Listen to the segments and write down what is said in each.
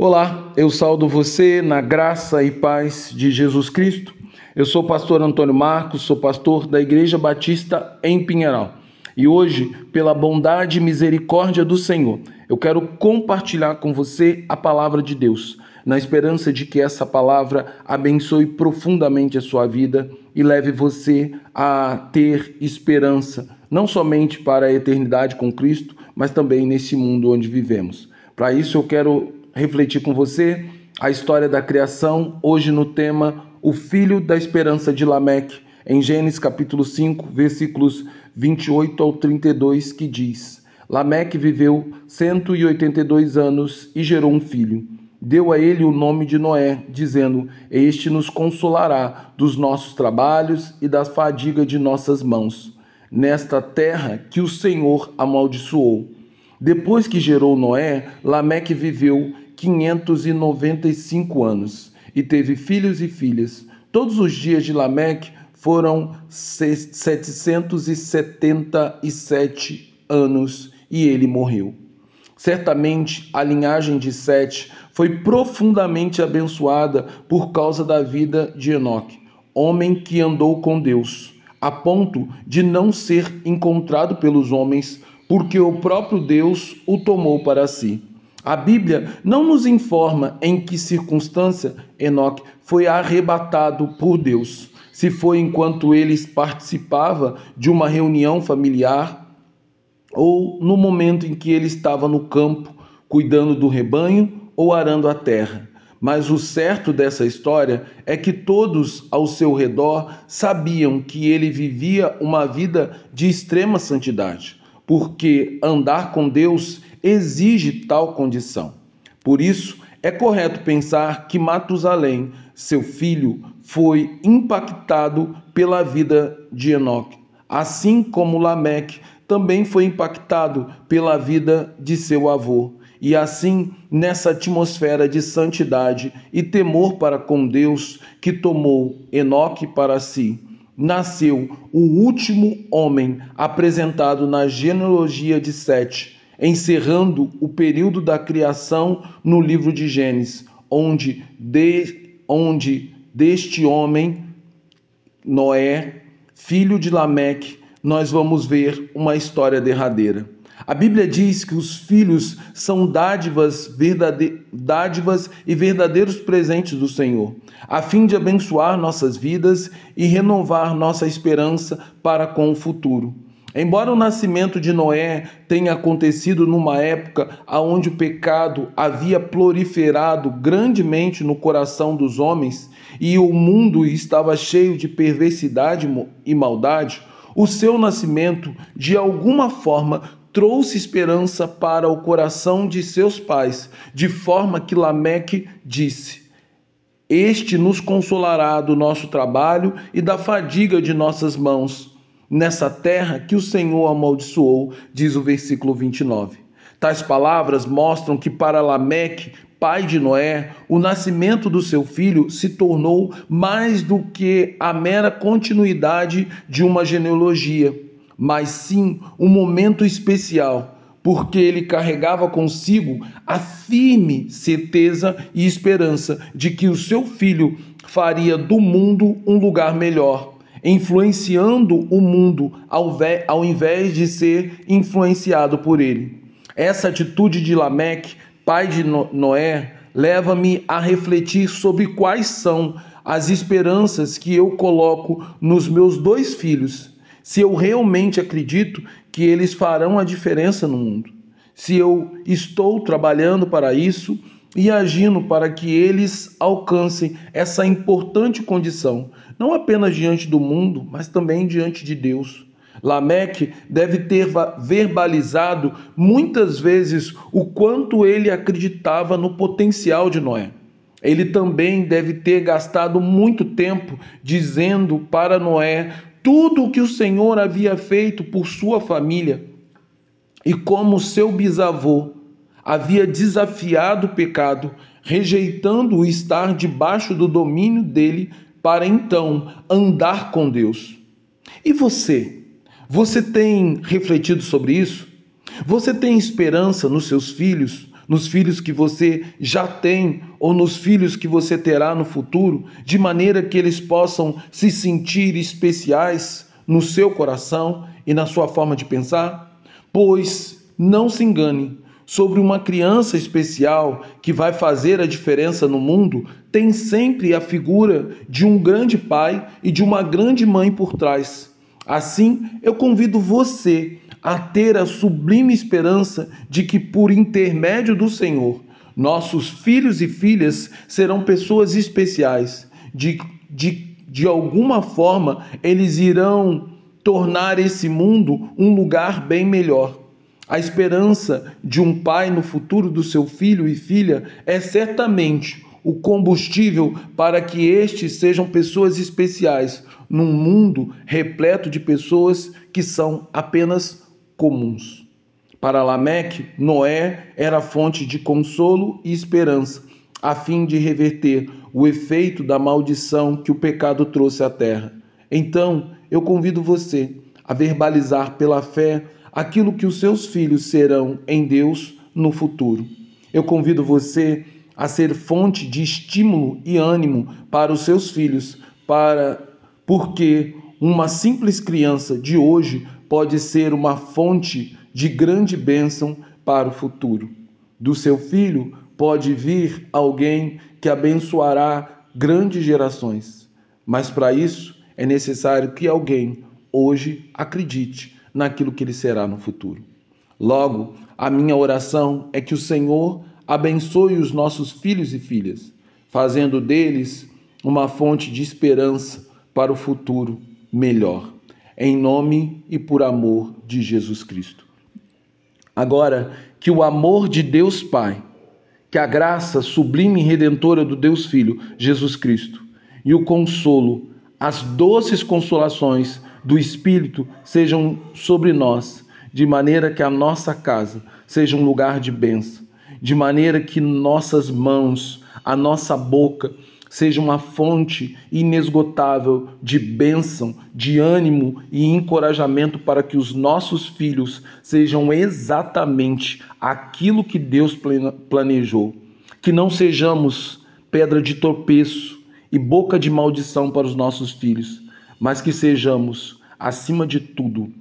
Olá, eu saldo você na graça e paz de Jesus Cristo. Eu sou o pastor Antônio Marcos, sou pastor da Igreja Batista em Pinheiral. E hoje, pela bondade e misericórdia do Senhor, eu quero compartilhar com você a palavra de Deus, na esperança de que essa palavra abençoe profundamente a sua vida e leve você a ter esperança, não somente para a eternidade com Cristo, mas também nesse mundo onde vivemos. Para isso, eu quero refletir com você a história da criação, hoje no tema O Filho da Esperança de Lameque, em Gênesis capítulo 5, versículos 28 ao 32, que diz: Lameque viveu 182 anos e gerou um filho. Deu a ele o nome de Noé, dizendo: Este nos consolará dos nossos trabalhos e da fadiga de nossas mãos, nesta terra que o Senhor amaldiçoou. Depois que gerou Noé, Lameque viveu 595 anos e teve filhos e filhas. Todos os dias de Lameque foram 777 anos e ele morreu. Certamente a linhagem de Sete foi profundamente abençoada por causa da vida de Enoque, homem que andou com Deus, a ponto de não ser encontrado pelos homens, porque o próprio Deus o tomou para si. A Bíblia não nos informa em que circunstância Enoque foi arrebatado por Deus. Se foi enquanto ele participava de uma reunião familiar ou no momento em que ele estava no campo cuidando do rebanho ou arando a terra. Mas o certo dessa história é que todos ao seu redor sabiam que ele vivia uma vida de extrema santidade, porque andar com Deus exige tal condição. Por isso, é correto pensar que Matusalém, seu filho, foi impactado pela vida de Enoque, assim como Lameque também foi impactado pela vida de seu avô. E assim, nessa atmosfera de santidade e temor para com Deus que tomou Enoque para si, nasceu o último homem apresentado na genealogia de Sete, encerrando o período da criação no livro de Gênesis, onde, de, onde deste homem, Noé, filho de Lameque, nós vamos ver uma história derradeira. A Bíblia diz que os filhos são dádivas, verdade... dádivas e verdadeiros presentes do Senhor, a fim de abençoar nossas vidas e renovar nossa esperança para com o futuro. Embora o nascimento de Noé tenha acontecido numa época onde o pecado havia proliferado grandemente no coração dos homens e o mundo estava cheio de perversidade e maldade, o seu nascimento, de alguma forma, trouxe esperança para o coração de seus pais, de forma que Lameque disse: Este nos consolará do nosso trabalho e da fadiga de nossas mãos nessa terra que o Senhor amaldiçoou, diz o versículo 29. Tais palavras mostram que para Lameque, pai de Noé, o nascimento do seu filho se tornou mais do que a mera continuidade de uma genealogia, mas sim um momento especial, porque ele carregava consigo a firme certeza e esperança de que o seu filho faria do mundo um lugar melhor influenciando o mundo ao invés de ser influenciado por ele. Essa atitude de Lameque, pai de Noé, leva-me a refletir sobre quais são as esperanças que eu coloco nos meus dois filhos, se eu realmente acredito que eles farão a diferença no mundo, se eu estou trabalhando para isso e agindo para que eles alcancem essa importante condição, não apenas diante do mundo, mas também diante de Deus. Lameque deve ter verbalizado muitas vezes o quanto ele acreditava no potencial de Noé. Ele também deve ter gastado muito tempo dizendo para Noé tudo o que o Senhor havia feito por sua família e como seu bisavô havia desafiado o pecado, rejeitando o estar debaixo do domínio dele para então andar com Deus. E você? Você tem refletido sobre isso? Você tem esperança nos seus filhos, nos filhos que você já tem ou nos filhos que você terá no futuro, de maneira que eles possam se sentir especiais no seu coração e na sua forma de pensar? Pois não se engane, sobre uma criança especial que vai fazer a diferença no mundo, tem sempre a figura de um grande pai e de uma grande mãe por trás. Assim, eu convido você a ter a sublime esperança de que, por intermédio do Senhor, nossos filhos e filhas serão pessoas especiais, de, de, de alguma forma eles irão tornar esse mundo um lugar bem melhor. A esperança de um pai no futuro do seu filho e filha é certamente o combustível para que estes sejam pessoas especiais num mundo repleto de pessoas que são apenas comuns. Para Lameque, Noé era fonte de consolo e esperança, a fim de reverter o efeito da maldição que o pecado trouxe à terra. Então, eu convido você a verbalizar pela fé aquilo que os seus filhos serão em Deus no futuro. Eu convido você a ser fonte de estímulo e ânimo para os seus filhos, para porque uma simples criança de hoje pode ser uma fonte de grande bênção para o futuro. Do seu filho pode vir alguém que abençoará grandes gerações. Mas para isso é necessário que alguém hoje acredite naquilo que ele será no futuro. Logo, a minha oração é que o Senhor abençoe os nossos filhos e filhas, fazendo deles uma fonte de esperança para o futuro melhor em nome e por amor de Jesus Cristo. Agora, que o amor de Deus Pai, que a graça sublime e redentora do Deus Filho, Jesus Cristo, e o consolo, as doces consolações do Espírito sejam sobre nós, de maneira que a nossa casa seja um lugar de bênção, de maneira que nossas mãos, a nossa boca, seja uma fonte inesgotável de bênção, de ânimo e encorajamento para que os nossos filhos sejam exatamente aquilo que Deus planejou. Que não sejamos pedra de tropeço e boca de maldição para os nossos filhos, mas que sejamos, acima de tudo,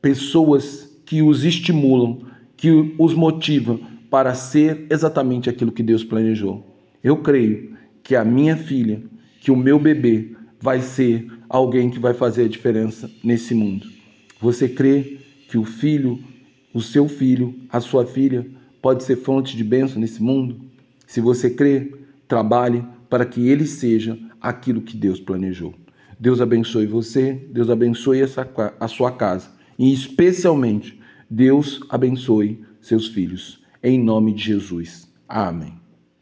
pessoas que os estimulam, que os motivam para ser exatamente aquilo que Deus planejou. Eu creio que a minha filha, que o meu bebê vai ser alguém que vai fazer a diferença nesse mundo. Você crê que o filho, o seu filho, a sua filha pode ser fonte de bênção nesse mundo? Se você crê, trabalhe para que ele seja aquilo que Deus planejou. Deus abençoe você, Deus abençoe essa, a sua casa e especialmente Deus abençoe seus filhos. Em nome de Jesus. Amém.